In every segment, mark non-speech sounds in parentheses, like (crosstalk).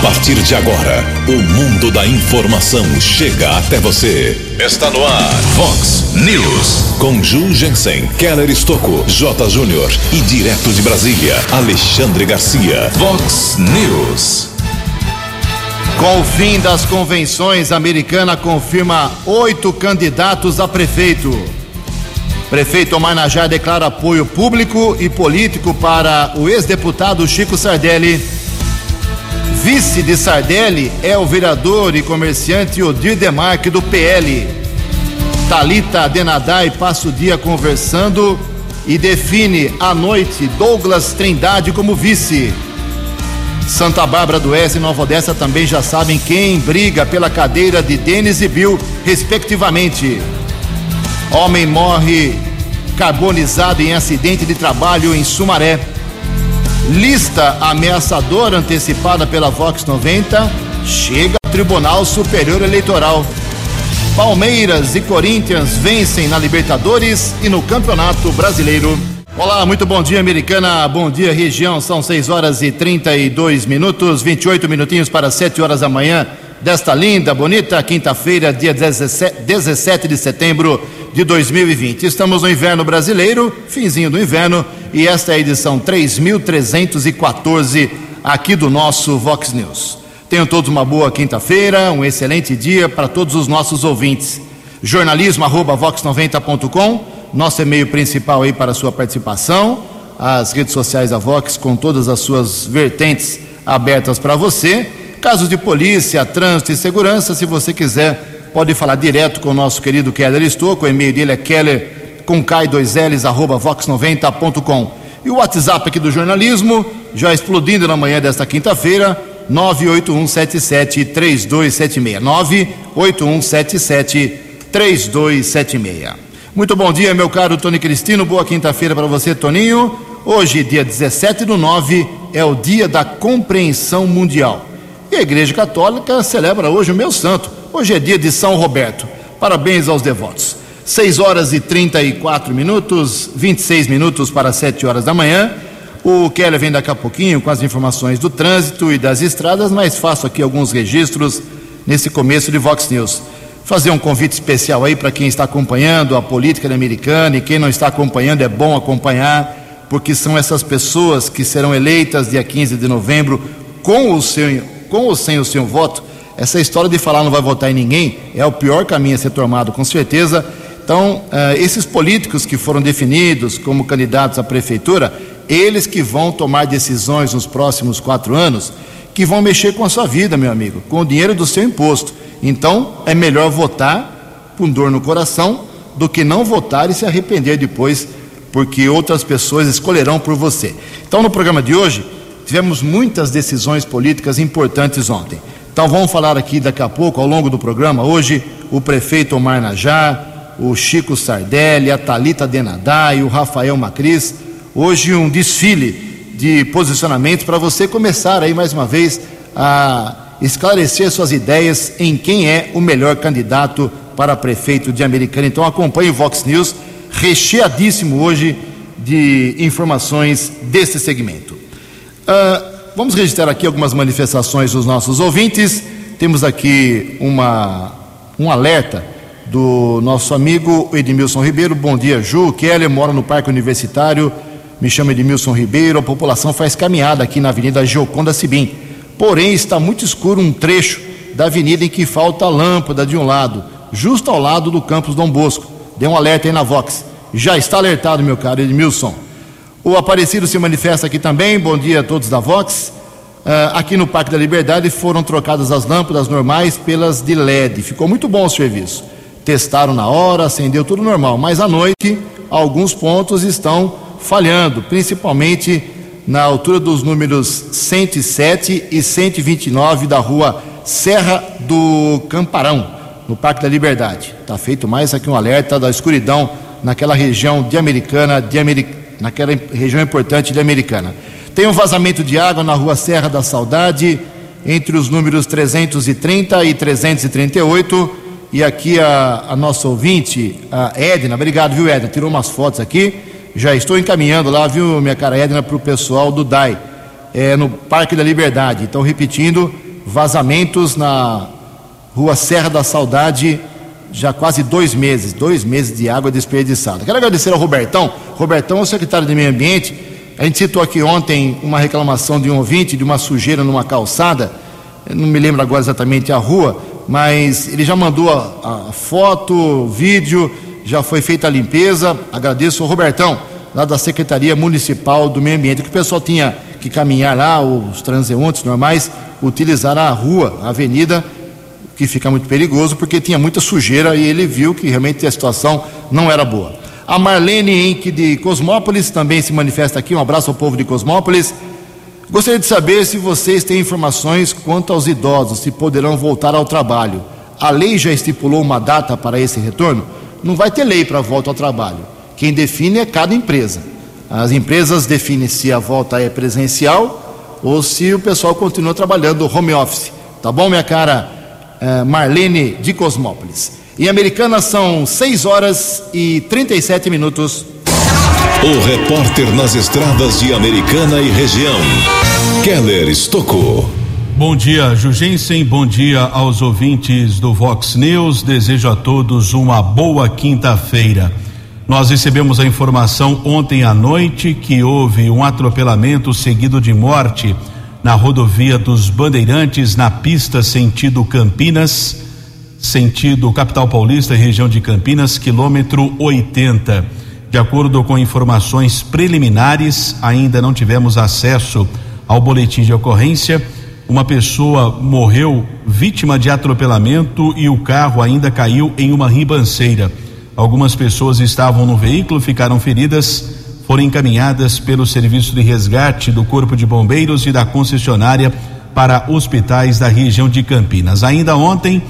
A partir de agora, o mundo da informação chega até você. Está no ar, Fox News. Com Ju Jensen, Keller Estocco, J. Júnior e direto de Brasília, Alexandre Garcia. Fox News. Com o fim das convenções, a americana confirma oito candidatos a prefeito. Prefeito Omar declara apoio público e político para o ex-deputado Chico Sardelli. Vice de Sardelli é o vereador e comerciante Odir Demarque do PL. Talita Denadai passa o dia conversando e define à noite Douglas Trindade como vice. Santa Bárbara do Oeste e Nova Odessa também já sabem quem briga pela cadeira de Denis e Bill, respectivamente. Homem morre carbonizado em acidente de trabalho em Sumaré. Lista ameaçadora antecipada pela Vox 90 chega ao Tribunal Superior Eleitoral. Palmeiras e Corinthians vencem na Libertadores e no Campeonato Brasileiro. Olá, muito bom dia, americana. Bom dia, região. São 6 horas e 32 minutos, 28 minutinhos para 7 horas da manhã desta linda, bonita quinta-feira, dia 17, 17 de setembro de 2020. Estamos no inverno brasileiro, finzinho do inverno, e esta é a edição 3314 aqui do nosso Vox News. Tenham todos uma boa quinta-feira, um excelente dia para todos os nossos ouvintes. jornalismo@vox90.com, nosso e-mail principal aí para sua participação, as redes sociais da Vox com todas as suas vertentes abertas para você. Casos de polícia, trânsito e segurança, se você quiser, pode falar direto com o nosso querido Keller Estouco, o e-mail dele é keller com K2Ls, arroba vox90.com. E o WhatsApp aqui do jornalismo, já explodindo na manhã desta quinta-feira, 981773276. 981773276. Muito bom dia, meu caro Tony Cristino. Boa quinta-feira para você, Toninho. Hoje, dia 17 do 9, é o dia da compreensão mundial. E a Igreja Católica celebra hoje o meu santo. Hoje é dia de São Roberto. Parabéns aos devotos. 6 horas e 34 minutos, 26 minutos para 7 horas da manhã. O Keller vem daqui a pouquinho com as informações do trânsito e das estradas, mas faço aqui alguns registros nesse começo de Vox News. Fazer um convite especial aí para quem está acompanhando a política americana e quem não está acompanhando é bom acompanhar, porque são essas pessoas que serão eleitas dia 15 de novembro com o seu, com ou sem o seu voto. Essa história de falar não vai votar em ninguém é o pior caminho a ser tomado, com certeza. Então, uh, esses políticos que foram definidos como candidatos à prefeitura, eles que vão tomar decisões nos próximos quatro anos, que vão mexer com a sua vida, meu amigo, com o dinheiro do seu imposto. Então, é melhor votar com dor no coração do que não votar e se arrepender depois, porque outras pessoas escolherão por você. Então, no programa de hoje, tivemos muitas decisões políticas importantes ontem. Então, vamos falar aqui daqui a pouco, ao longo do programa. Hoje, o prefeito Omar Najar, o Chico Sardelli, a Talita Denadá e o Rafael Macris. Hoje, um desfile de posicionamentos para você começar aí mais uma vez a esclarecer suas ideias em quem é o melhor candidato para prefeito de Americana. Então acompanhe o Vox News, recheadíssimo hoje de informações desse segmento. Uh, vamos registrar aqui algumas manifestações dos nossos ouvintes. Temos aqui uma, um alerta do nosso amigo Edmilson Ribeiro. Bom dia, Ju. Keller mora no Parque Universitário. Me chamo Edmilson Ribeiro. A população faz caminhada aqui na Avenida Gioconda Sibim porém está muito escuro um trecho da avenida em que falta lâmpada de um lado, justo ao lado do campus Dom Bosco. Dê um alerta aí na Vox. Já está alertado, meu caro Edmilson. O Aparecido se manifesta aqui também. Bom dia a todos da Vox. Uh, aqui no Parque da Liberdade foram trocadas as lâmpadas normais pelas de LED. Ficou muito bom o serviço. Testaram na hora, acendeu tudo normal, mas à noite alguns pontos estão falhando, principalmente na altura dos números 107 e 129 da rua Serra do Camparão, no Parque da Liberdade. Está feito mais aqui um alerta da escuridão naquela região de Americana, de Ameri... naquela região importante de Americana. Tem um vazamento de água na rua Serra da Saudade, entre os números 330 e 338. E aqui a, a nossa ouvinte, a Edna, obrigado, viu, Edna? Tirou umas fotos aqui já estou encaminhando lá, viu, minha cara Edna, para o pessoal do DAI, é, no Parque da Liberdade. Então, repetindo, vazamentos na rua Serra da Saudade, já quase dois meses, dois meses de água desperdiçada. Quero agradecer ao Robertão. Robertão é o secretário de Meio Ambiente. A gente citou aqui ontem uma reclamação de um ouvinte de uma sujeira numa calçada. Eu não me lembro agora exatamente a rua, mas ele já mandou a, a foto, vídeo, já foi feita a limpeza. Agradeço ao Robertão, lá da Secretaria Municipal do Meio Ambiente, que o pessoal tinha que caminhar lá, os transeuntes normais, utilizar a rua, a avenida, que fica muito perigoso, porque tinha muita sujeira e ele viu que realmente a situação não era boa. A Marlene Inc. de Cosmópolis também se manifesta aqui. Um abraço ao povo de Cosmópolis. Gostaria de saber se vocês têm informações quanto aos idosos, se poderão voltar ao trabalho. A lei já estipulou uma data para esse retorno? Não vai ter lei para volta ao trabalho. Quem define é cada empresa. As empresas definem se a volta é presencial ou se o pessoal continua trabalhando home office. Tá bom, minha cara? Eh, Marlene de Cosmópolis. Em Americana são 6 horas e 37 minutos. O repórter nas estradas de Americana e região, Keller Estocou. Bom dia, Jugensen. Bom dia aos ouvintes do Vox News. Desejo a todos uma boa quinta-feira. Nós recebemos a informação ontem à noite que houve um atropelamento seguido de morte na rodovia dos Bandeirantes, na pista sentido Campinas, sentido capital paulista, região de Campinas, quilômetro 80. De acordo com informações preliminares, ainda não tivemos acesso ao boletim de ocorrência. Uma pessoa morreu vítima de atropelamento e o carro ainda caiu em uma ribanceira. Algumas pessoas estavam no veículo, ficaram feridas foram encaminhadas pelo serviço de resgate do Corpo de Bombeiros e da concessionária para hospitais da região de Campinas. Ainda ontem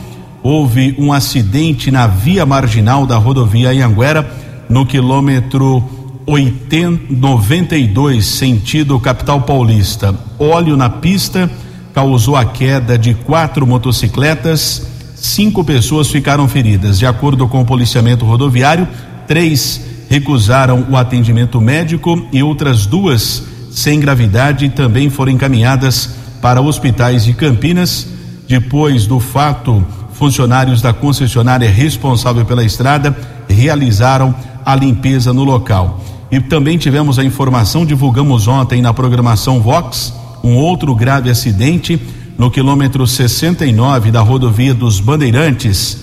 houve um acidente na via marginal da rodovia Anhanguera, no quilômetro 80, 92, sentido capital paulista. Óleo na pista causou a queda de quatro motocicletas, cinco pessoas ficaram feridas. De acordo com o policiamento rodoviário, três recusaram o atendimento médico e outras duas sem gravidade também foram encaminhadas para hospitais de Campinas. Depois do fato, funcionários da concessionária responsável pela estrada realizaram a limpeza no local. E também tivemos a informação, divulgamos ontem na programação Vox, um outro grave acidente no quilômetro 69 da rodovia dos Bandeirantes,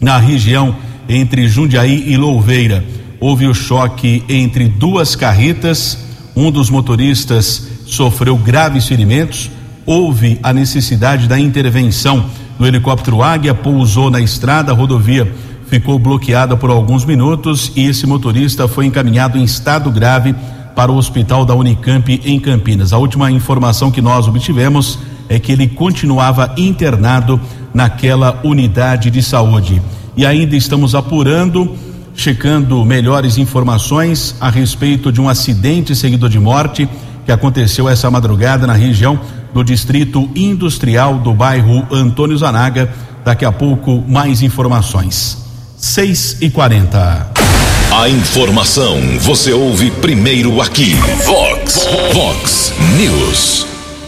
na região entre Jundiaí e Louveira houve o choque entre duas carretas, um dos motoristas sofreu graves ferimentos, houve a necessidade da intervenção do helicóptero Águia, pousou na estrada, a rodovia ficou bloqueada por alguns minutos e esse motorista foi encaminhado em estado grave para o hospital da Unicamp em Campinas. A última informação que nós obtivemos é que ele continuava internado naquela unidade de saúde. E ainda estamos apurando checando melhores informações a respeito de um acidente seguido de morte que aconteceu essa madrugada na região do Distrito Industrial do bairro Antônio Zanaga. Daqui a pouco, mais informações. 6 e 40 A informação você ouve primeiro aqui. Vox, Vox News.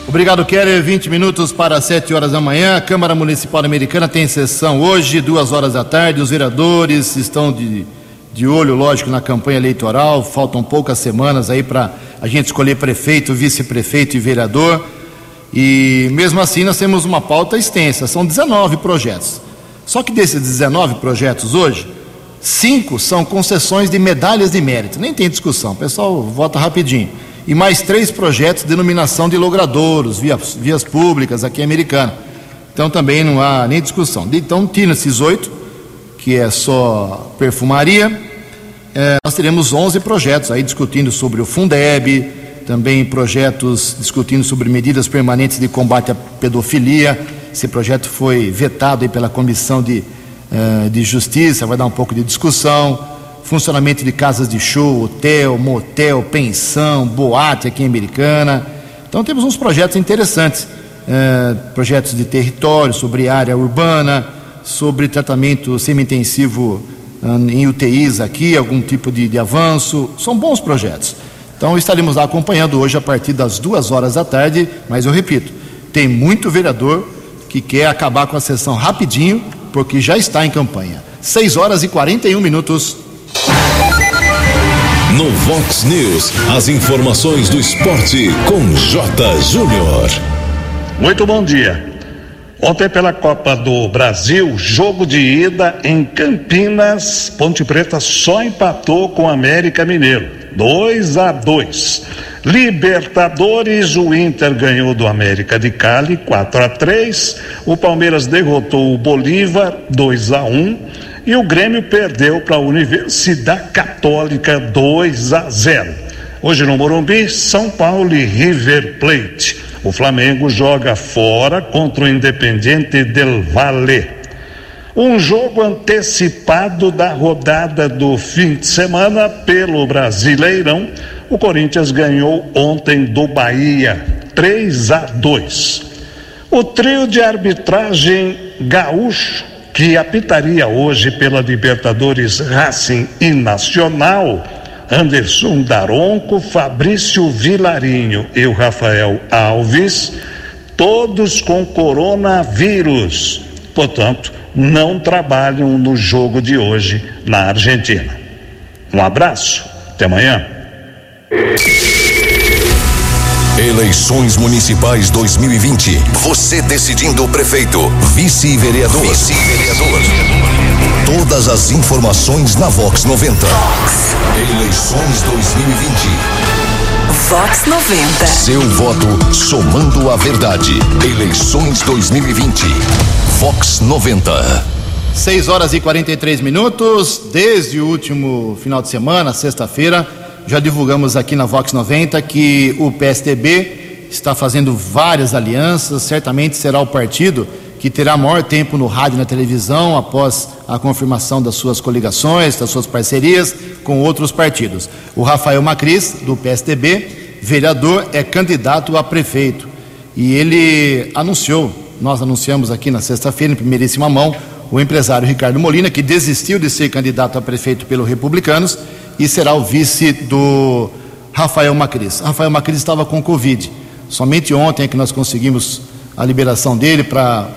Obrigado, Keller. 20 minutos para 7 horas da manhã. A Câmara Municipal Americana tem sessão hoje, duas horas da tarde. Os vereadores estão de de olho, lógico, na campanha eleitoral. Faltam poucas semanas aí para a gente escolher prefeito, vice-prefeito e vereador. E mesmo assim nós temos uma pauta extensa, são 19 projetos. Só que desses 19 projetos hoje, cinco são concessões de medalhas de mérito, nem tem discussão, o pessoal vota rapidinho. E mais três projetos de denominação de logradouros, vias, vias públicas aqui em Americana. Então também não há nem discussão. Então tira esses oito que é só perfumaria. É, nós teremos 11 projetos aí discutindo sobre o Fundeb, também projetos discutindo sobre medidas permanentes de combate à pedofilia. Esse projeto foi vetado aí pela Comissão de, uh, de Justiça, vai dar um pouco de discussão. Funcionamento de casas de show, hotel, motel, pensão, boate aqui em Americana. Então temos uns projetos interessantes, uh, projetos de território, sobre área urbana, sobre tratamento semi-intensivo ah, em UTIs aqui, algum tipo de, de avanço. São bons projetos. Então estaremos lá acompanhando hoje a partir das duas horas da tarde, mas eu repito, Tem muito vereador que quer acabar com a sessão rapidinho, porque já está em campanha. 6 horas e 41 minutos. No Vox News, as informações do esporte com J. Júnior. Muito bom dia. Ontem, pela Copa do Brasil, jogo de ida em Campinas, Ponte Preta só empatou com América Mineiro. 2 a 2. Libertadores, o Inter ganhou do América de Cali 4 a 3. O Palmeiras derrotou o Bolívar 2 a 1 e o Grêmio perdeu para a Universidade Católica 2 a 0. Hoje no Morumbi, São Paulo e River Plate. O Flamengo joga fora contra o Independiente del Valle. Um jogo antecipado da rodada do fim de semana pelo Brasileirão. O Corinthians ganhou ontem do Bahia 3 a 2. O trio de arbitragem gaúcho que apitaria hoje pela Libertadores Racing e Nacional, Anderson Daronco, Fabrício Vilarinho e o Rafael Alves, todos com coronavírus. Portanto, não trabalham no jogo de hoje na Argentina. Um abraço, até amanhã. Eleições Municipais 2020. Você decidindo o prefeito, vice-vereador. Vice-vereador. Todas as informações na Vox 90. Vox. Eleições 2020. Vox 90. Seu voto somando a verdade. Eleições 2020. Vox 90. 6 horas e 43 minutos. Desde o último final de semana, sexta-feira já divulgamos aqui na Vox 90 que o PSDB está fazendo várias alianças, certamente será o partido que terá maior tempo no rádio e na televisão após a confirmação das suas coligações, das suas parcerias com outros partidos. O Rafael Macris, do PSDB, vereador, é candidato a prefeito. E ele anunciou, nós anunciamos aqui na sexta-feira, em primeiríssima mão, o empresário Ricardo Molina, que desistiu de ser candidato a prefeito pelo Republicanos e será o vice do Rafael Macris. Rafael Macris estava com Covid. Somente ontem é que nós conseguimos a liberação dele para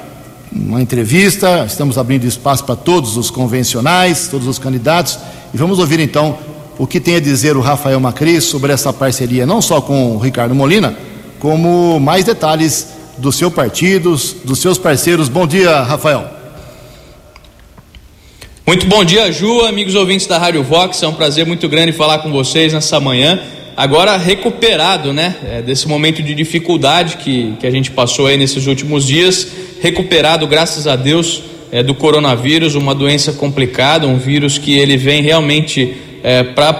uma entrevista. Estamos abrindo espaço para todos os convencionais, todos os candidatos. E vamos ouvir então o que tem a dizer o Rafael Macris sobre essa parceria, não só com o Ricardo Molina, como mais detalhes do seu partido, dos seus parceiros. Bom dia, Rafael. Muito bom dia, Ju, amigos ouvintes da Rádio Vox. É um prazer muito grande falar com vocês nessa manhã. Agora recuperado, né, é, desse momento de dificuldade que, que a gente passou aí nesses últimos dias, recuperado, graças a Deus, é, do coronavírus, uma doença complicada, um vírus que ele vem realmente é, para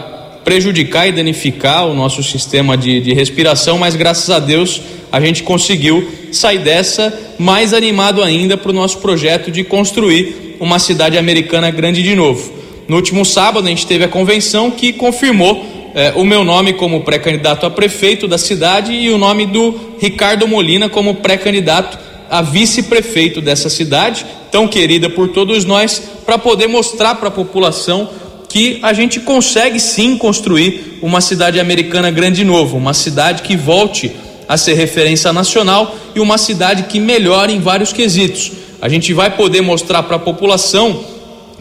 prejudicar e danificar o nosso sistema de, de respiração, mas graças a Deus a gente conseguiu sair dessa mais animado ainda para o nosso projeto de construir uma cidade americana grande de novo. No último sábado, a gente teve a convenção que confirmou eh, o meu nome como pré-candidato a prefeito da cidade e o nome do Ricardo Molina como pré-candidato a vice-prefeito dessa cidade, tão querida por todos nós, para poder mostrar para a população que a gente consegue sim construir uma cidade americana grande de novo, uma cidade que volte a ser referência nacional e uma cidade que melhore em vários quesitos a gente vai poder mostrar para a população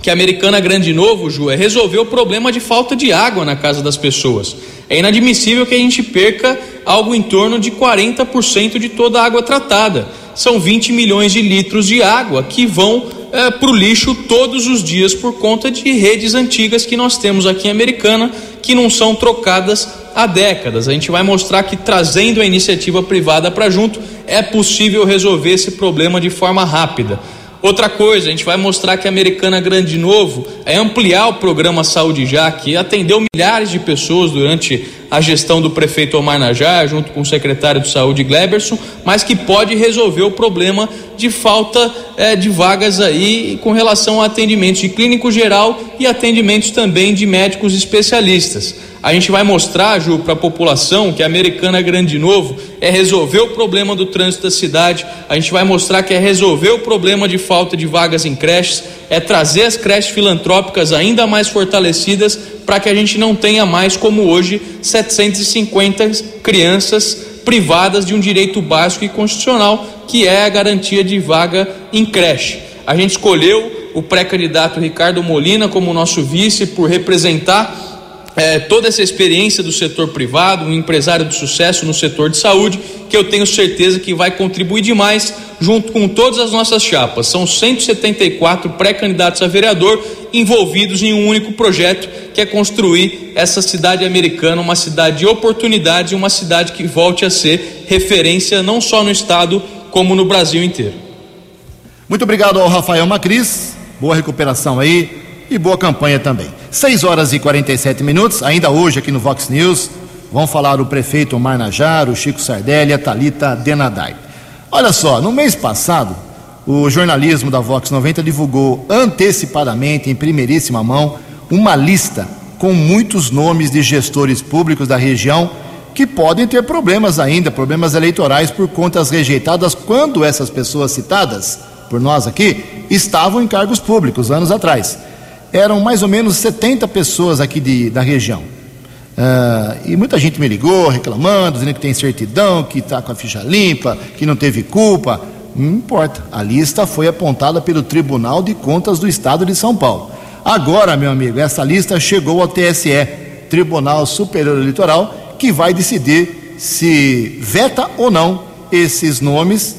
que a Americana Grande Novo, Ju, é resolver o problema de falta de água na casa das pessoas. É inadmissível que a gente perca algo em torno de 40% de toda a água tratada. São 20 milhões de litros de água que vão é, para o lixo todos os dias por conta de redes antigas que nós temos aqui em Americana que não são trocadas há décadas. A gente vai mostrar que trazendo a iniciativa privada para junto é possível resolver esse problema de forma rápida. Outra coisa, a gente vai mostrar que a Americana Grande Novo é ampliar o programa Saúde Já, que atendeu milhares de pessoas durante a gestão do prefeito Omar Najar, junto com o secretário de Saúde Gleberson, mas que pode resolver o problema de falta é, de vagas aí com relação a atendimentos de clínico geral e atendimentos também de médicos especialistas. A gente vai mostrar, Ju, para a população que a Americana Grande Novo é resolver o problema do trânsito da cidade, a gente vai mostrar que é resolver o problema de falta de vagas em creches, é trazer as creches filantrópicas ainda mais fortalecidas para que a gente não tenha mais, como hoje, 750 crianças privadas de um direito básico e constitucional, que é a garantia de vaga em creche. A gente escolheu o pré-candidato Ricardo Molina como nosso vice por representar é, toda essa experiência do setor privado, um empresário de sucesso no setor de saúde, que eu tenho certeza que vai contribuir demais junto com todas as nossas chapas. São 174 pré-candidatos a vereador envolvidos em um único projeto, que é construir essa cidade americana, uma cidade de oportunidades e uma cidade que volte a ser referência não só no estado, como no Brasil inteiro. Muito obrigado ao Rafael Macris, boa recuperação aí e boa campanha também. 6 horas e 47 minutos, ainda hoje aqui no Vox News, vão falar o prefeito Omar Najar, o Chico Sardelli a Thalita Denadai. Olha só, no mês passado, o jornalismo da Vox 90 divulgou antecipadamente, em primeiríssima mão, uma lista com muitos nomes de gestores públicos da região que podem ter problemas ainda, problemas eleitorais por contas rejeitadas quando essas pessoas citadas por nós aqui estavam em cargos públicos anos atrás eram mais ou menos 70 pessoas aqui de, da região. Uh, e muita gente me ligou reclamando, dizendo que tem certidão, que está com a ficha limpa, que não teve culpa. Não importa, a lista foi apontada pelo Tribunal de Contas do Estado de São Paulo. Agora, meu amigo, essa lista chegou ao TSE, Tribunal Superior Eleitoral, que vai decidir se veta ou não esses nomes,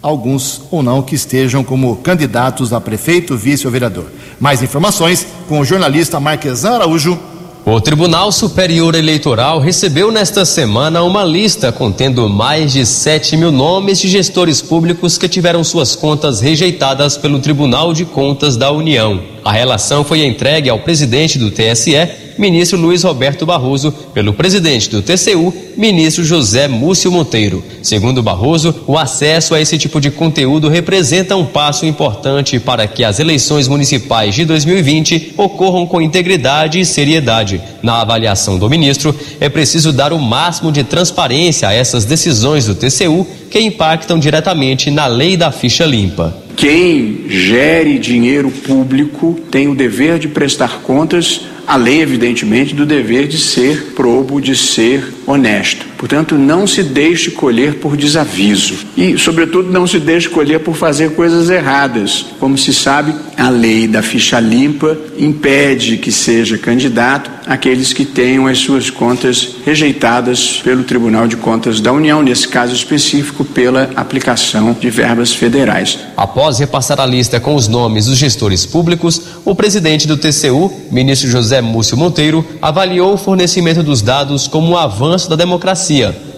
alguns ou não, que estejam como candidatos a prefeito, vice ou vereador. Mais informações com o jornalista Marquesan Araújo. O Tribunal Superior Eleitoral recebeu nesta semana uma lista contendo mais de 7 mil nomes de gestores públicos que tiveram suas contas rejeitadas pelo Tribunal de Contas da União. A relação foi entregue ao presidente do TSE ministro Luiz Roberto Barroso, pelo presidente do TCU, ministro José Múcio Monteiro. Segundo Barroso, o acesso a esse tipo de conteúdo representa um passo importante para que as eleições municipais de 2020 ocorram com integridade e seriedade. Na avaliação do ministro, é preciso dar o máximo de transparência a essas decisões do TCU que impactam diretamente na lei da ficha limpa. Quem gere dinheiro público tem o dever de prestar contas além, evidentemente, do dever de ser probo, de ser honesto. Portanto, não se deixe colher por desaviso e, sobretudo, não se deixe colher por fazer coisas erradas. Como se sabe, a lei da ficha limpa impede que seja candidato aqueles que tenham as suas contas rejeitadas pelo Tribunal de Contas da União, nesse caso específico, pela aplicação de verbas federais. Após repassar a lista com os nomes dos gestores públicos, o presidente do TCU, ministro José Múcio Monteiro, avaliou o fornecimento dos dados como um avanço da democracia.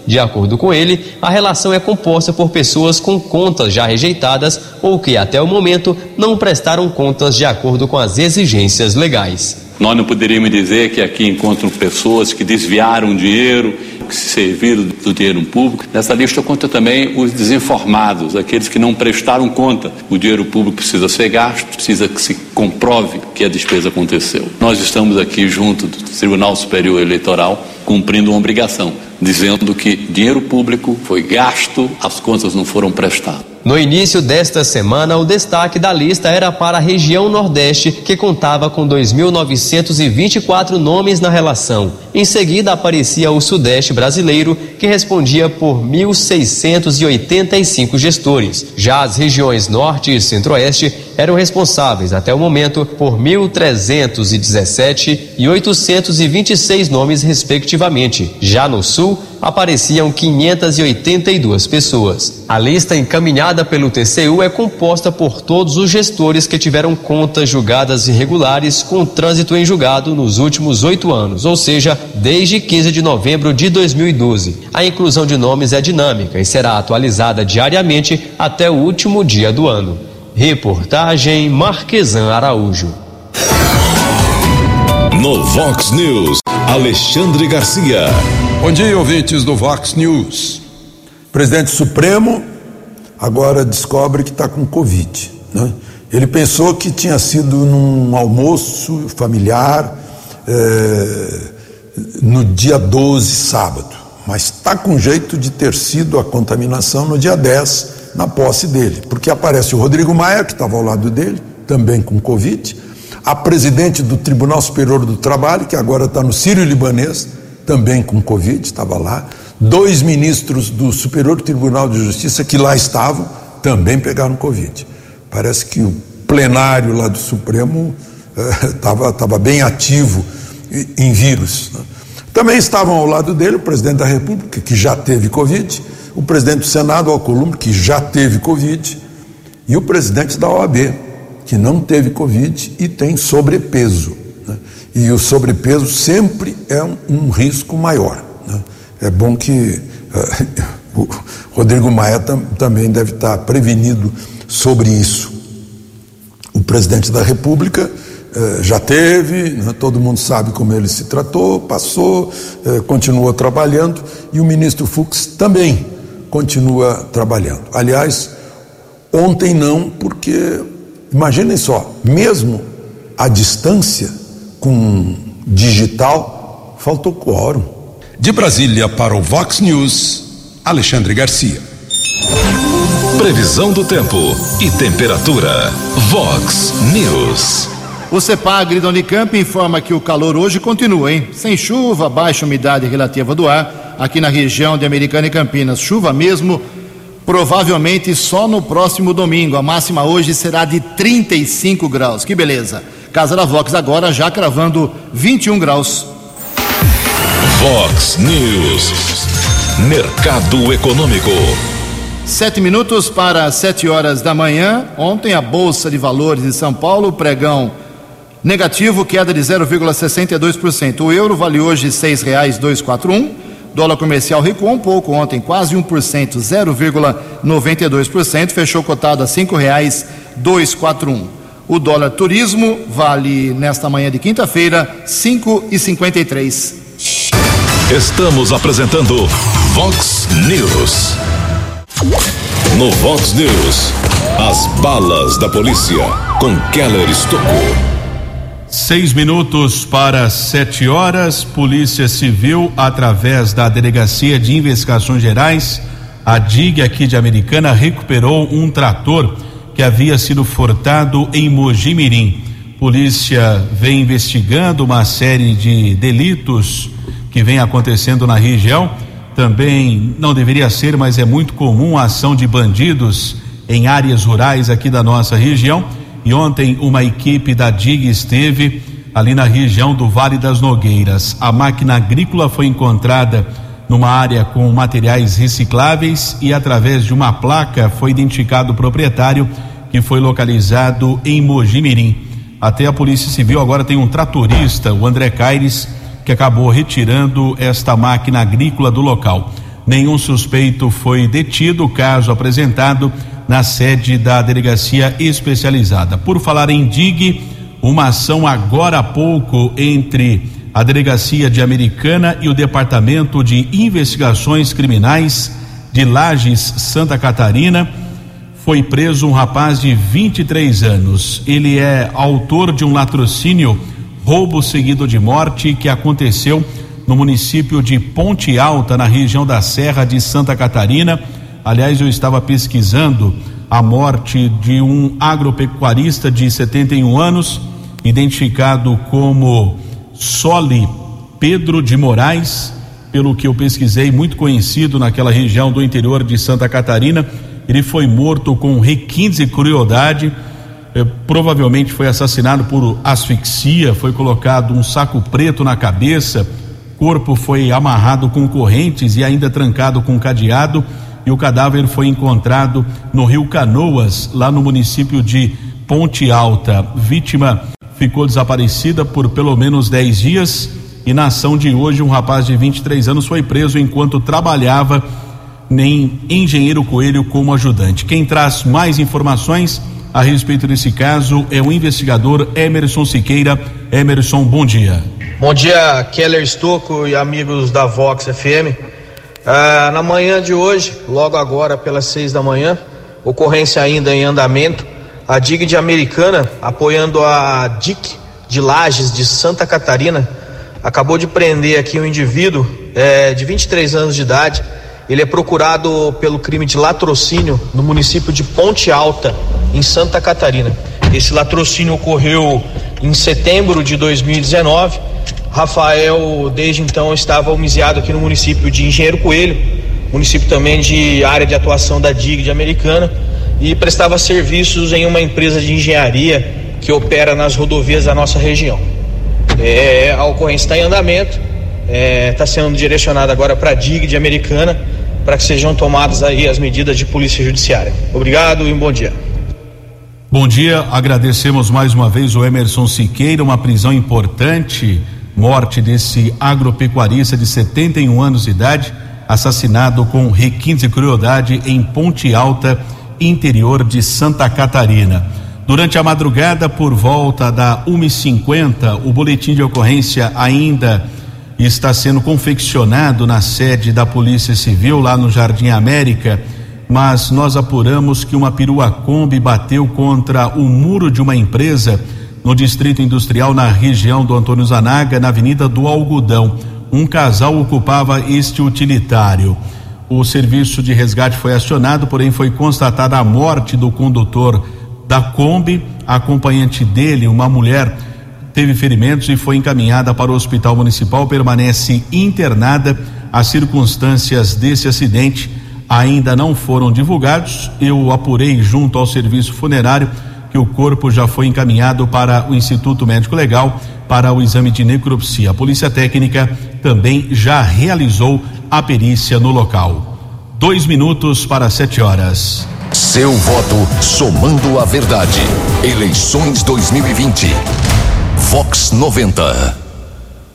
De acordo com ele, a relação é composta por pessoas com contas já rejeitadas ou que até o momento não prestaram contas de acordo com as exigências legais. Nós não poderíamos dizer que aqui encontram pessoas que desviaram dinheiro, que se serviram do dinheiro público. Nessa lista conta também os desinformados, aqueles que não prestaram conta. O dinheiro público precisa ser gasto, precisa que se comprove que a despesa aconteceu. Nós estamos aqui junto do Tribunal Superior Eleitoral cumprindo uma obrigação, dizendo que dinheiro público foi gasto, as contas não foram prestadas. No início desta semana, o destaque da lista era para a região Nordeste, que contava com 2.924 nomes na relação. Em seguida, aparecia o Sudeste brasileiro, que respondia por 1.685 gestores. Já as regiões Norte e Centro-Oeste eram responsáveis, até o momento, por 1.317 e 826 nomes, respectivamente. Já no Sul, apareciam 582 pessoas. A lista encaminhada pelo TCU é composta por todos os gestores que tiveram contas julgadas irregulares com trânsito em julgado nos últimos oito anos, ou seja, desde 15 de novembro de 2012. A inclusão de nomes é dinâmica e será atualizada diariamente até o último dia do ano. Reportagem Marquesan Araújo. No Vox News, Alexandre Garcia. Bom dia, ouvintes do Vox News. O presidente Supremo agora descobre que está com Covid. Né? Ele pensou que tinha sido num almoço familiar eh, no dia 12, sábado, mas está com jeito de ter sido a contaminação no dia 10, na posse dele, porque aparece o Rodrigo Maia, que estava ao lado dele, também com Covid. A presidente do Tribunal Superior do Trabalho, que agora está no Sírio Libanês, também com Covid, estava lá. Dois ministros do Superior Tribunal de Justiça que lá estavam também pegaram Covid. Parece que o plenário lá do Supremo estava eh, bem ativo em vírus. Né? Também estavam ao lado dele o presidente da República, que já teve Covid, o presidente do Senado, Alcolumbre, que já teve Covid, e o presidente da OAB, que não teve Covid e tem sobrepeso. Né? E o sobrepeso sempre é um, um risco maior. Né? É bom que uh, (laughs) o Rodrigo Maia tam, também deve estar prevenido sobre isso. O presidente da República uh, já teve, né? todo mundo sabe como ele se tratou, passou, uh, continuou trabalhando, e o ministro Fux também continua trabalhando. Aliás, ontem não, porque imaginem só, mesmo à distância, com digital, faltou quórum. De Brasília para o Vox News, Alexandre Garcia. Previsão do tempo e temperatura. Vox News. O CEPAGRI da Unicamp informa que o calor hoje continua, hein? Sem chuva, baixa umidade relativa do ar aqui na região de Americana e Campinas. Chuva mesmo, provavelmente só no próximo domingo. A máxima hoje será de 35 graus. Que beleza. Casa da Vox agora já cravando 21 graus. Vox News. Mercado Econômico. Sete minutos para sete horas da manhã. Ontem a Bolsa de Valores de São Paulo, pregão negativo, queda de 0,62%. O euro vale hoje seis reais dois quatro um. Dólar comercial recuou um pouco ontem, quase 1%, 0,92%, fechou cotado a quatro um. O dólar turismo vale nesta manhã de quinta-feira e três. Estamos apresentando Vox News. No Vox News, as balas da polícia com Keller Estocou. Seis minutos para sete horas, Polícia Civil, através da Delegacia de Investigações Gerais, a DIG aqui de Americana, recuperou um trator que havia sido furtado em Mojimirim. Polícia vem investigando uma série de delitos que vem acontecendo na região. Também não deveria ser, mas é muito comum a ação de bandidos em áreas rurais aqui da nossa região. E ontem uma equipe da DIG esteve ali na região do Vale das Nogueiras. A máquina agrícola foi encontrada numa área com materiais recicláveis e através de uma placa foi identificado o proprietário que foi localizado em Mojimirim. Até a Polícia Civil agora tem um tratorista, o André Caires, que acabou retirando esta máquina agrícola do local. Nenhum suspeito foi detido, caso apresentado na sede da delegacia especializada. Por falar em DIG, uma ação agora há pouco entre a delegacia de Americana e o Departamento de Investigações Criminais de Lages, Santa Catarina. Foi preso um rapaz de 23 anos. Ele é autor de um latrocínio roubo seguido de morte que aconteceu no município de Ponte Alta, na região da Serra de Santa Catarina. Aliás, eu estava pesquisando a morte de um agropecuarista de 71 anos, identificado como Soli Pedro de Moraes, pelo que eu pesquisei, muito conhecido naquela região do interior de Santa Catarina. Ele foi morto com requintes e crueldade eh, provavelmente foi assassinado por asfixia, foi colocado um saco preto na cabeça, corpo foi amarrado com correntes e ainda trancado com cadeado, e o cadáver foi encontrado no Rio Canoas, lá no município de Ponte Alta. Vítima ficou desaparecida por pelo menos 10 dias e na ação de hoje um rapaz de 23 anos foi preso enquanto trabalhava em Engenheiro Coelho como ajudante. Quem traz mais informações a respeito desse caso é o investigador Emerson Siqueira. Emerson, bom dia. Bom dia, Keller Estocco e amigos da Vox FM. Ah, na manhã de hoje, logo agora pelas seis da manhã, ocorrência ainda em andamento, a DIG de Americana, apoiando a DIC de Lages de Santa Catarina, acabou de prender aqui um indivíduo é, de 23 anos de idade. Ele é procurado pelo crime de latrocínio no município de Ponte Alta, em Santa Catarina. Esse latrocínio ocorreu em setembro de 2019. Rafael, desde então, estava homiziado aqui no município de Engenheiro Coelho, município também de área de atuação da DIG de Americana, e prestava serviços em uma empresa de engenharia que opera nas rodovias da nossa região. É, a ocorrência está em andamento, está é, tá sendo direcionada agora para a DIG de Americana para que sejam tomadas aí as medidas de polícia judiciária. Obrigado e um bom dia. Bom dia, agradecemos mais uma vez o Emerson Siqueira, uma prisão importante, morte desse agropecuarista de 71 anos de idade, assassinado com requintes de crueldade em Ponte Alta, interior de Santa Catarina. Durante a madrugada, por volta da 1h50, o boletim de ocorrência ainda está sendo confeccionado na sede da Polícia Civil, lá no Jardim América, mas nós apuramos que uma perua Kombi bateu contra o muro de uma empresa no Distrito Industrial, na região do Antônio Zanaga, na Avenida do Algodão. Um casal ocupava este utilitário. O serviço de resgate foi acionado, porém foi constatada a morte do condutor da Kombi. A acompanhante dele, uma mulher, teve ferimentos e foi encaminhada para o Hospital Municipal. Permanece internada. As circunstâncias desse acidente ainda não foram divulgados. Eu apurei junto ao serviço funerário que o corpo já foi encaminhado para o Instituto Médico Legal para o exame de necropsia. A Polícia Técnica também já realizou a perícia no local. Dois minutos para sete horas. Seu voto somando a verdade. Eleições 2020. Vox 90.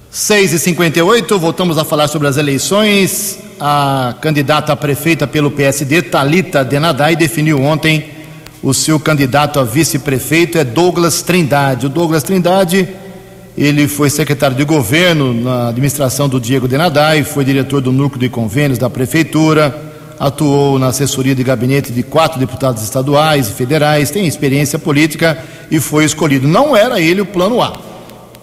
6 e 58 voltamos a falar sobre as eleições. A candidata a prefeita pelo PSD, Talita Denadai, definiu ontem o seu candidato a vice-prefeito é Douglas Trindade. O Douglas Trindade ele foi secretário de governo na administração do Diego Denadai, foi diretor do núcleo de convênios da prefeitura, atuou na assessoria de gabinete de quatro deputados estaduais e federais, tem experiência política e foi escolhido. Não era ele o plano A.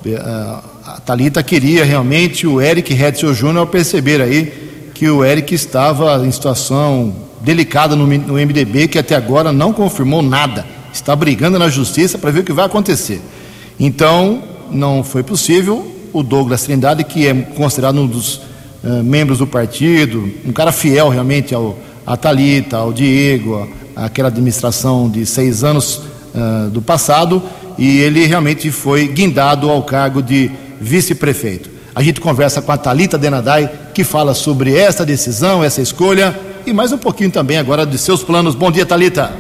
É, a Talita queria realmente o Eric Hetzel Júnior perceber aí que o Eric estava em situação delicada no, no MDB, que até agora não confirmou nada. Está brigando na justiça para ver o que vai acontecer. Então, não foi possível. O Douglas Trindade, que é considerado um dos uh, membros do partido, um cara fiel realmente ao, a Talita, ao Diego, àquela administração de seis anos uh, do passado, e ele realmente foi guindado ao cargo de vice-prefeito. A gente conversa com a Talita Denadai, que fala sobre essa decisão, essa escolha e mais um pouquinho também agora de seus planos. Bom dia, Talita.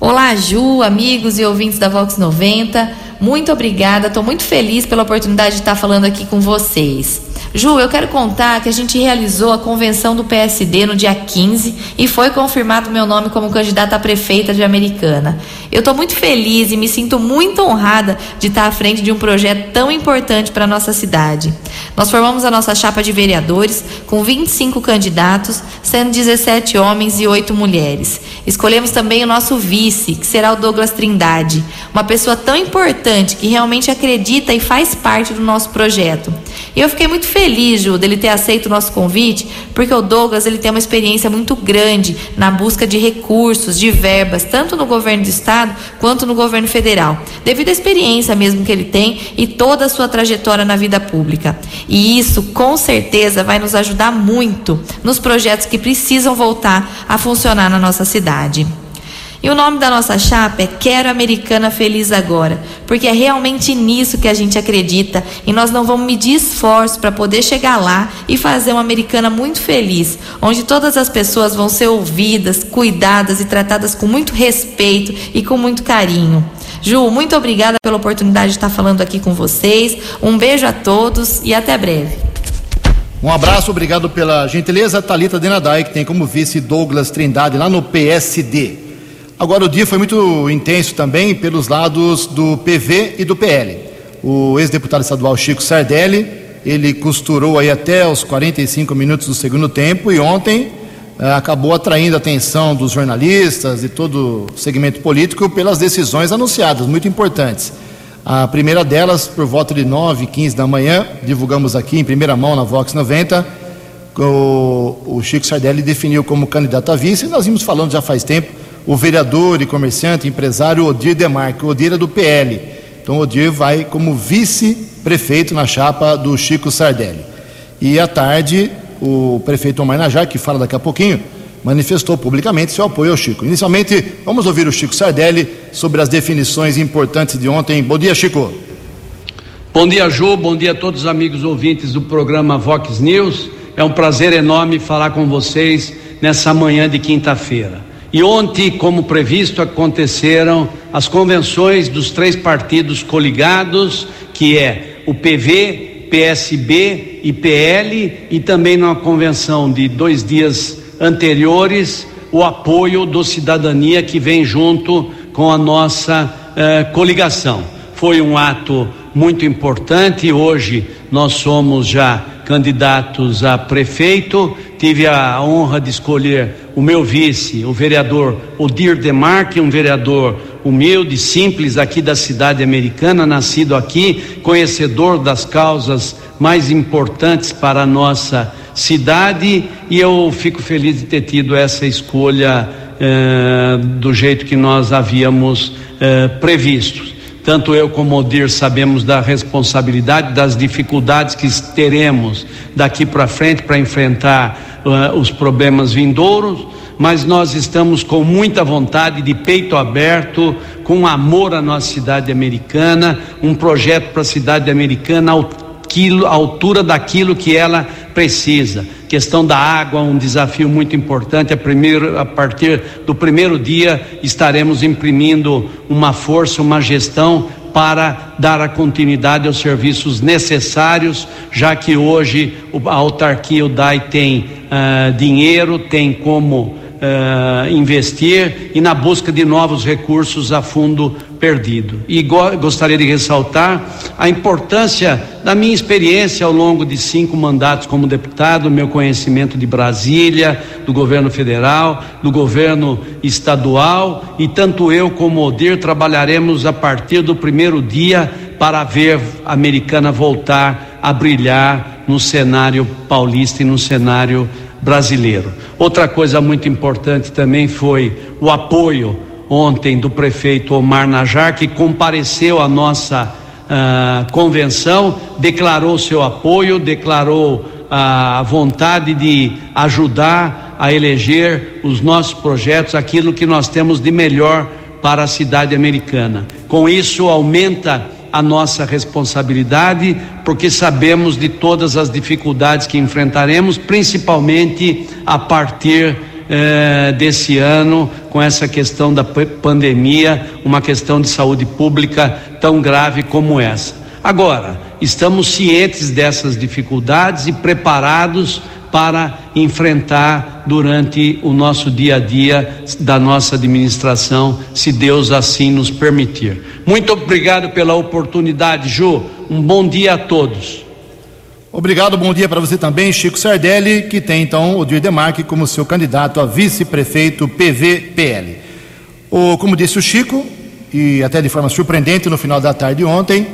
Olá, Ju, amigos e ouvintes da Vox 90. Muito obrigada, estou muito feliz pela oportunidade de estar falando aqui com vocês. Ju, eu quero contar que a gente realizou a convenção do PSD no dia 15 e foi confirmado meu nome como candidata a prefeita de Americana. Eu estou muito feliz e me sinto muito honrada de estar à frente de um projeto tão importante para a nossa cidade. Nós formamos a nossa chapa de vereadores com 25 candidatos, sendo 17 homens e 8 mulheres. Escolhemos também o nosso vice, que será o Douglas Trindade, uma pessoa tão importante que realmente acredita e faz parte do nosso projeto. E eu fiquei muito feliz, Ju, dele ter aceito o nosso convite, porque o Douglas ele tem uma experiência muito grande na busca de recursos, de verbas, tanto no governo do estado quanto no governo federal, devido à experiência mesmo que ele tem e toda a sua trajetória na vida pública. E isso, com certeza, vai nos ajudar muito nos projetos que precisam voltar a funcionar na nossa cidade. E o nome da nossa chapa é Quero Americana Feliz Agora, porque é realmente nisso que a gente acredita e nós não vamos medir esforço para poder chegar lá e fazer uma americana muito feliz, onde todas as pessoas vão ser ouvidas, cuidadas e tratadas com muito respeito e com muito carinho. Ju, muito obrigada pela oportunidade de estar falando aqui com vocês. Um beijo a todos e até breve. Um abraço, obrigado pela gentileza. Talita Denadai, que tem como vice Douglas Trindade lá no PSD. Agora, o dia foi muito intenso também pelos lados do PV e do PL. O ex-deputado estadual Chico Sardelli, ele costurou aí até os 45 minutos do segundo tempo e ontem eh, acabou atraindo a atenção dos jornalistas e todo o segmento político pelas decisões anunciadas, muito importantes. A primeira delas, por volta de 9, 15 da manhã, divulgamos aqui em primeira mão na Vox 90, o, o Chico Sardelli definiu como candidato a vice, e nós vimos falando já faz tempo o vereador e comerciante, empresário Odir Demarque. O Odir é do PL. Então, Odir vai como vice-prefeito na chapa do Chico Sardelli. E à tarde, o prefeito Omar Najar, que fala daqui a pouquinho, manifestou publicamente seu apoio ao Chico. Inicialmente, vamos ouvir o Chico Sardelli sobre as definições importantes de ontem. Bom dia, Chico. Bom dia, Ju. Bom dia a todos os amigos ouvintes do programa Vox News. É um prazer enorme falar com vocês nessa manhã de quinta-feira. E ontem, como previsto, aconteceram as convenções dos três partidos coligados, que é o PV, PSB e PL, e também numa convenção de dois dias anteriores, o apoio do cidadania que vem junto com a nossa eh, coligação. Foi um ato muito importante. Hoje nós somos já candidatos a prefeito. Tive a honra de escolher o meu vice, o vereador Odir Demarque, um vereador humilde, simples aqui da cidade americana, nascido aqui, conhecedor das causas mais importantes para a nossa cidade e eu fico feliz de ter tido essa escolha eh, do jeito que nós havíamos eh, previsto. Tanto eu como o Dir sabemos da responsabilidade, das dificuldades que teremos daqui para frente para enfrentar uh, os problemas vindouros, mas nós estamos com muita vontade, de peito aberto, com amor à nossa cidade americana, um projeto para a cidade americana à altura daquilo que ela precisa. Questão da água, um desafio muito importante. A, primeiro, a partir do primeiro dia estaremos imprimindo uma força, uma gestão para dar a continuidade aos serviços necessários, já que hoje a autarquia, o DAI, tem uh, dinheiro, tem como uh, investir e na busca de novos recursos a fundo perdido. E go gostaria de ressaltar a importância da minha experiência ao longo de cinco mandatos como deputado, meu conhecimento de Brasília, do governo federal, do governo estadual e tanto eu como o Odir trabalharemos a partir do primeiro dia para ver a americana voltar a brilhar no cenário paulista e no cenário brasileiro. Outra coisa muito importante também foi o apoio ontem do prefeito Omar Najar, que compareceu à nossa uh, convenção, declarou seu apoio, declarou a vontade de ajudar a eleger os nossos projetos, aquilo que nós temos de melhor para a cidade americana. Com isso, aumenta a nossa responsabilidade, porque sabemos de todas as dificuldades que enfrentaremos, principalmente a partir eh, desse ano, com essa questão da pandemia, uma questão de saúde pública tão grave como essa. Agora, estamos cientes dessas dificuldades e preparados para enfrentar durante o nosso dia a dia da nossa administração, se Deus assim nos permitir. Muito obrigado pela oportunidade, Ju. Um bom dia a todos. Obrigado, bom dia para você também, Chico Sardelli, que tem então o Dir Demarque como seu candidato a vice-prefeito PVPL. O, como disse o Chico, e até de forma surpreendente no final da tarde ontem,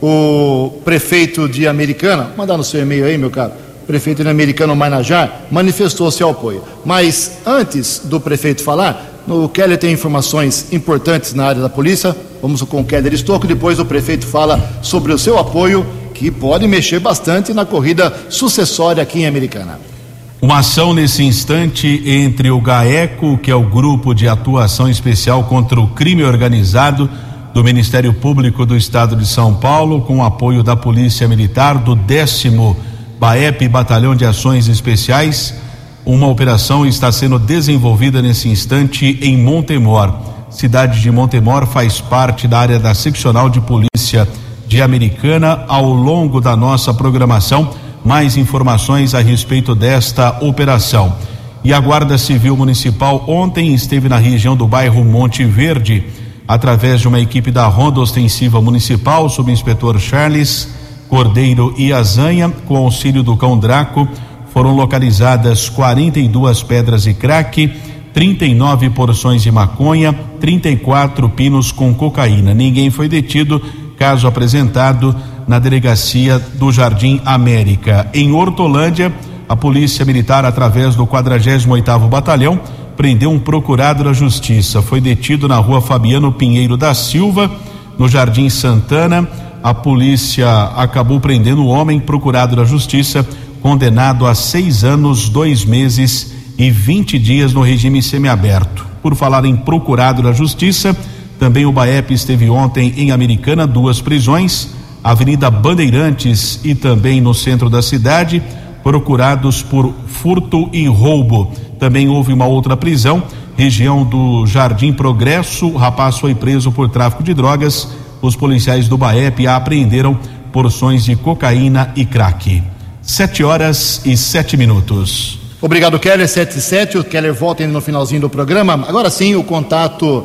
o prefeito de Americana, mandar no seu e-mail aí, meu caro, prefeito americano Mainajar, manifestou seu apoio. Mas antes do prefeito falar, o Keller tem informações importantes na área da polícia. Vamos com o Keller Estocco, depois o prefeito fala sobre o seu apoio, que pode mexer bastante na corrida sucessória aqui em Americana. Uma ação nesse instante entre o GAECO, que é o Grupo de Atuação Especial contra o Crime Organizado do Ministério Público do Estado de São Paulo, com apoio da Polícia Militar do décimo BAEP, Batalhão de Ações Especiais. Uma operação está sendo desenvolvida nesse instante em Montemor. Cidade de Montemor faz parte da área da seccional de polícia de Americana. Ao longo da nossa programação, mais informações a respeito desta operação. E a Guarda Civil Municipal ontem esteve na região do bairro Monte Verde, através de uma equipe da Ronda Ostensiva Municipal, subinspetor Charles Cordeiro e Azanha, com auxílio do cão Draco, foram localizadas 42 pedras de crack, 39 porções de maconha, 34 pinos com cocaína. Ninguém foi detido, caso apresentado na delegacia do Jardim América. Em Hortolândia, a Polícia Militar, através do 48º Batalhão, prendeu um procurado da Justiça. Foi detido na rua Fabiano Pinheiro da Silva, no Jardim Santana. A polícia acabou prendendo o homem procurado da Justiça, condenado a seis anos, dois meses e 20 dias no regime semiaberto. Por falar em procurado da Justiça, também o BAEP esteve ontem em Americana, duas prisões, Avenida Bandeirantes e também no centro da cidade, procurados por furto e roubo. Também houve uma outra prisão, região do Jardim Progresso. O rapaz foi preso por tráfico de drogas. Os policiais do BAEP apreenderam porções de cocaína e crack. Sete horas e sete minutos. Obrigado, Keller. 7 e 7. O Keller volta ainda no finalzinho do programa. Agora sim, o contato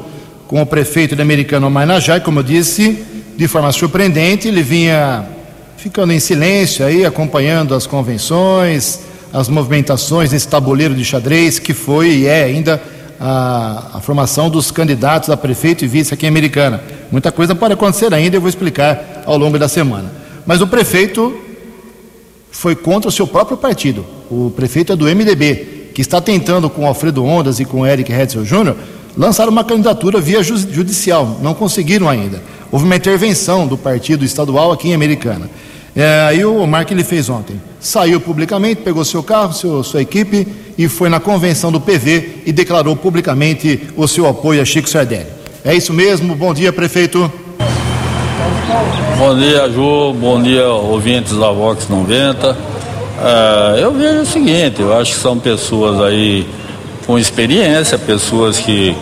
com o prefeito de Americano Mainajá, como eu disse, de forma surpreendente, ele vinha ficando em silêncio aí, acompanhando as convenções, as movimentações nesse tabuleiro de xadrez que foi e é ainda a, a, formação dos candidatos a prefeito e vice aqui em Americana. Muita coisa pode acontecer ainda, eu vou explicar ao longo da semana. Mas o prefeito foi contra o seu próprio partido. O prefeito é do MDB, que está tentando com Alfredo Ondas e com Eric Hetzel Júnior lançar uma candidatura via judicial. Não conseguiram ainda. Houve uma intervenção do partido estadual aqui em Americana. É, aí o Omar que ele fez ontem. Saiu publicamente, pegou seu carro, seu, sua equipe e foi na convenção do PV e declarou publicamente o seu apoio a Chico Sardelli. É isso mesmo. Bom dia, prefeito. Bom dia, Ju. Bom dia, ouvintes da Vox 90. É, eu vejo o seguinte, eu acho que são pessoas aí com experiência, pessoas que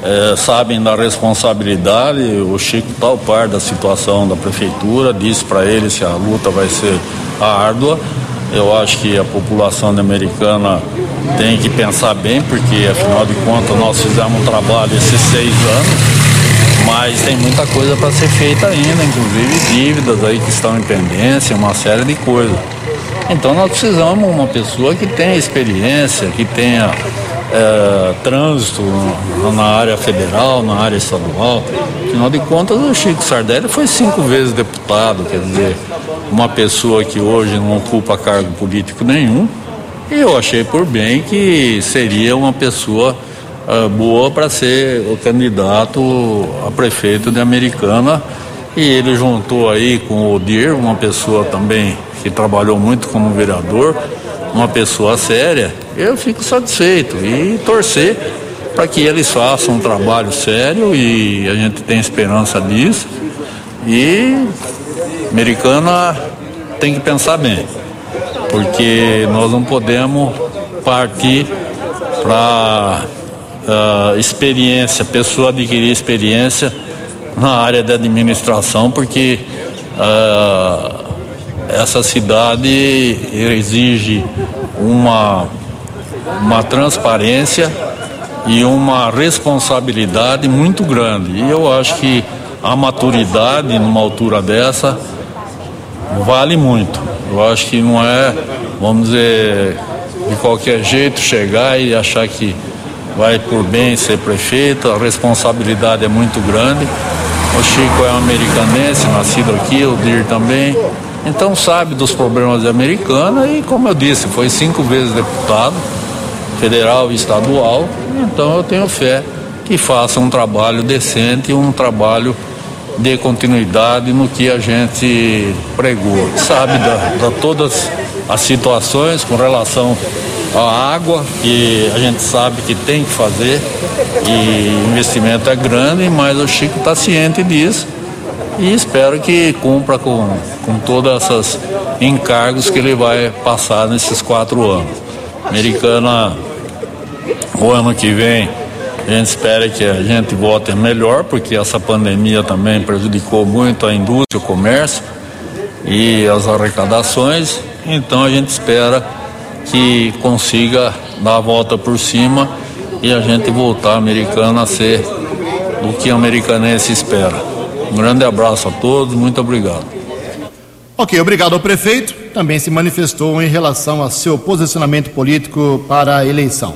é, sabem da responsabilidade. O Chico está ao par da situação da prefeitura, disse para ele se a luta vai ser árdua. Eu acho que a população americana tem que pensar bem, porque afinal de contas nós fizemos um trabalho esses seis anos, mas tem muita coisa para ser feita ainda, inclusive dívidas aí que estão em pendência, uma série de coisas. Então nós precisamos de uma pessoa que tenha experiência, que tenha é, trânsito na área federal, na área estadual. Afinal de contas, o Chico Sardelli foi cinco vezes deputado, quer dizer, uma pessoa que hoje não ocupa cargo político nenhum. E eu achei por bem que seria uma pessoa uh, boa para ser o candidato a prefeito de Americana. E ele juntou aí com o Odir, uma pessoa também que trabalhou muito como vereador, uma pessoa séria, eu fico satisfeito e torcer para que eles façam um trabalho sério e a gente tem esperança disso. E americana tem que pensar bem, porque nós não podemos partir para uh, experiência, pessoa adquirir experiência na área de administração, porque uh, essa cidade exige uma, uma transparência e uma responsabilidade muito grande. E eu acho que a maturidade numa altura dessa vale muito. Eu acho que não é, vamos dizer, de qualquer jeito chegar e achar que vai por bem ser prefeito, a responsabilidade é muito grande. O Chico é um americanense, nascido aqui, o Dir também. Então sabe dos problemas de Americana e, como eu disse, foi cinco vezes deputado federal e estadual. Então eu tenho fé que faça um trabalho decente, um trabalho de continuidade no que a gente pregou. Sabe da, da todas as situações com relação à água, que a gente sabe que tem que fazer, e investimento é grande, mas o Chico está ciente disso e espero que cumpra com, com todas essas encargos que ele vai passar nesses quatro anos. Americana, o ano que vem, a gente espera que a gente vote melhor, porque essa pandemia também prejudicou muito a indústria, o comércio e as arrecadações. Então a gente espera que consiga dar a volta por cima e a gente voltar americana a ser o que a americanense espera. Um grande abraço a todos, muito obrigado. Ok, obrigado ao prefeito. Também se manifestou em relação a seu posicionamento político para a eleição.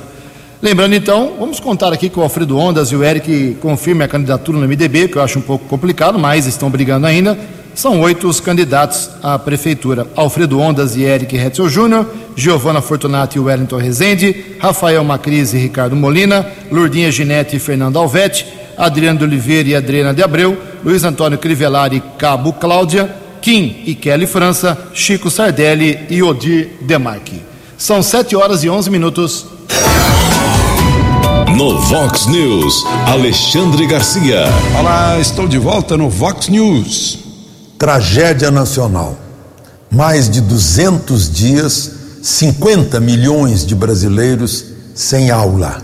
Lembrando então, vamos contar aqui que o Alfredo Ondas e o Eric confirmem a candidatura no MDB, que eu acho um pouco complicado, mas estão brigando ainda. São oito os candidatos à prefeitura: Alfredo Ondas e Eric Hetzel Júnior, Giovana Fortunato e Wellington Rezende, Rafael Macris e Ricardo Molina, Lourdinha Ginete e Fernando Alvete, Adriano de Oliveira e Adriana de Abreu, Luiz Antônio Crivellari e Cabo Cláudia, Kim e Kelly França, Chico Sardelli e Odir Demarque. São sete horas e onze minutos. No Vox News, Alexandre Garcia. Olá, estou de volta no Vox News. Tragédia nacional. Mais de 200 dias, 50 milhões de brasileiros sem aula.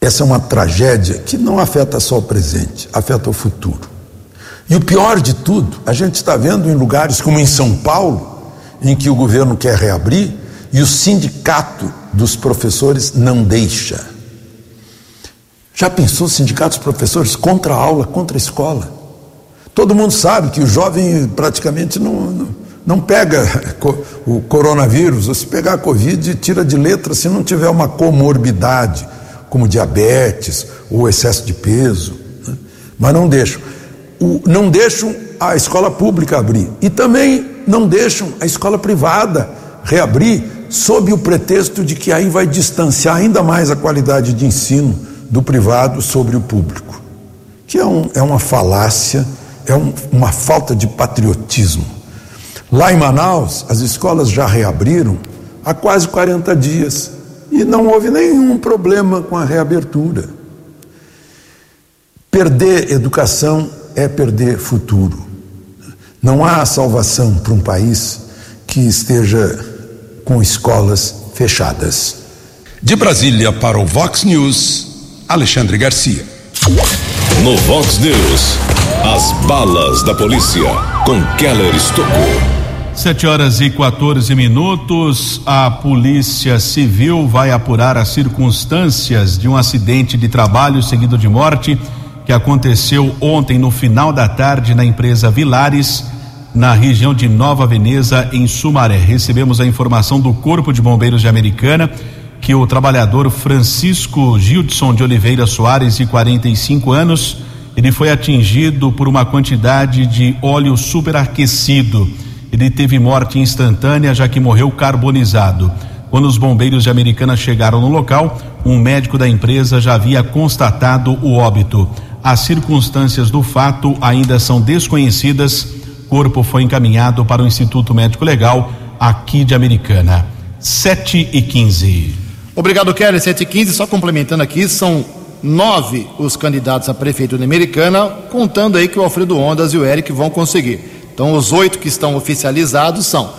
Essa é uma tragédia que não afeta só o presente, afeta o futuro. E o pior de tudo, a gente está vendo em lugares como em São Paulo, em que o governo quer reabrir e o sindicato dos professores não deixa. Já pensou sindicatos professores contra a aula, contra a escola? Todo mundo sabe que o jovem praticamente não, não, pega (laughs) o coronavírus, ou se pegar a Covid, tira de letra se não tiver uma comorbidade, como diabetes ou excesso de peso. Né? Mas não deixam. O, não deixam a escola pública abrir. E também não deixam a escola privada reabrir sob o pretexto de que aí vai distanciar ainda mais a qualidade de ensino do privado sobre o público, que é, um, é uma falácia, é um, uma falta de patriotismo. Lá em Manaus, as escolas já reabriram há quase 40 dias e não houve nenhum problema com a reabertura. Perder educação é perder futuro. Não há salvação para um país que esteja com escolas fechadas. De Brasília para o Vox News, Alexandre Garcia. No Vox News, as balas da polícia com Keller Estocou. Sete horas e 14 minutos. A Polícia Civil vai apurar as circunstâncias de um acidente de trabalho seguido de morte que aconteceu ontem no final da tarde na empresa Vilares, na região de Nova Veneza, em Sumaré. Recebemos a informação do Corpo de Bombeiros de Americana que o trabalhador Francisco Gildson de Oliveira Soares, de 45 anos, ele foi atingido por uma quantidade de óleo superaquecido. Ele teve morte instantânea, já que morreu carbonizado. Quando os bombeiros de Americana chegaram no local, um médico da empresa já havia constatado o óbito. As circunstâncias do fato ainda são desconhecidas. Corpo foi encaminhado para o Instituto Médico Legal aqui de Americana. 7 e 15. Obrigado, Kelly. 7 e 15. Só complementando aqui, são nove os candidatos a prefeito de Americana, contando aí que o Alfredo Ondas e o Eric vão conseguir. Então, os oito que estão oficializados são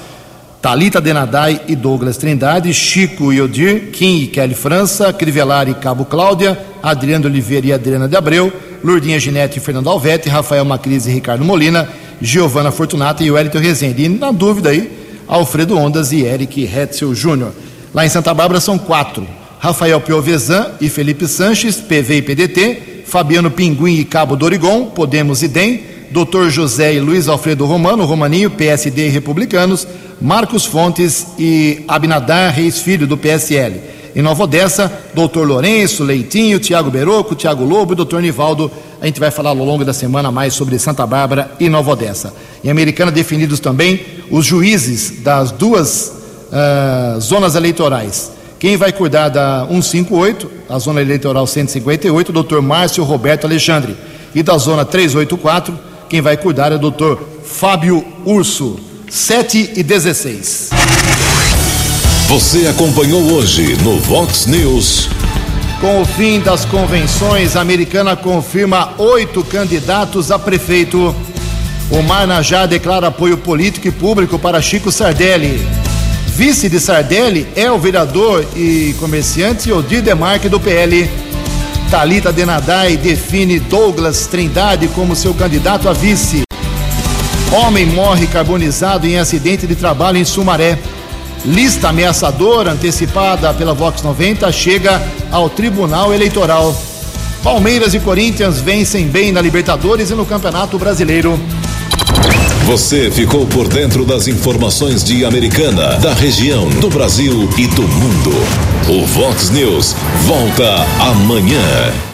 Talita Denadai e Douglas Trindade, Chico e Odir, Kim e Kelly França, Crivellari e Cabo Cláudia, Adriano Oliveira e Adriana de Abreu, Lourdinha Ginete e Fernando Alvete, Rafael Macris e Ricardo Molina, Giovana Fortunata e Wellington Rezende. E na dúvida aí, Alfredo Ondas e Eric Hetzel Júnior. Lá em Santa Bárbara são quatro: Rafael Piovesan e Felipe Sanches, PV e PDT, Fabiano Pinguim e Cabo Dorigon, Podemos e DEM, Dr. José e Luiz Alfredo Romano, Romaninho, PSD e Republicanos, Marcos Fontes e Abinadar Reis Filho, do PSL. Em Nova Odessa, doutor Lourenço, Leitinho, Tiago Beroco, Tiago Lobo e doutor Nivaldo. A gente vai falar ao longo da semana mais sobre Santa Bárbara e Nova Odessa. Em Americana, definidos também os juízes das duas uh, zonas eleitorais. Quem vai cuidar da 158, a zona eleitoral 158, o doutor Márcio Roberto Alexandre. E da zona 384, quem vai cuidar é o doutor Fábio Urso. 7 e 16. Você acompanhou hoje no Vox News. Com o fim das convenções, a americana confirma oito candidatos a prefeito. O Marnajá declara apoio político e público para Chico Sardelli. Vice de Sardelli é o vereador e comerciante Odir Demarque do PL. Talita Denadai define Douglas Trindade como seu candidato a vice. Homem morre carbonizado em acidente de trabalho em Sumaré. Lista ameaçadora antecipada pela Vox 90 chega ao Tribunal Eleitoral. Palmeiras e Corinthians vencem bem na Libertadores e no Campeonato Brasileiro. Você ficou por dentro das informações de Americana, da região, do Brasil e do mundo. O Vox News volta amanhã.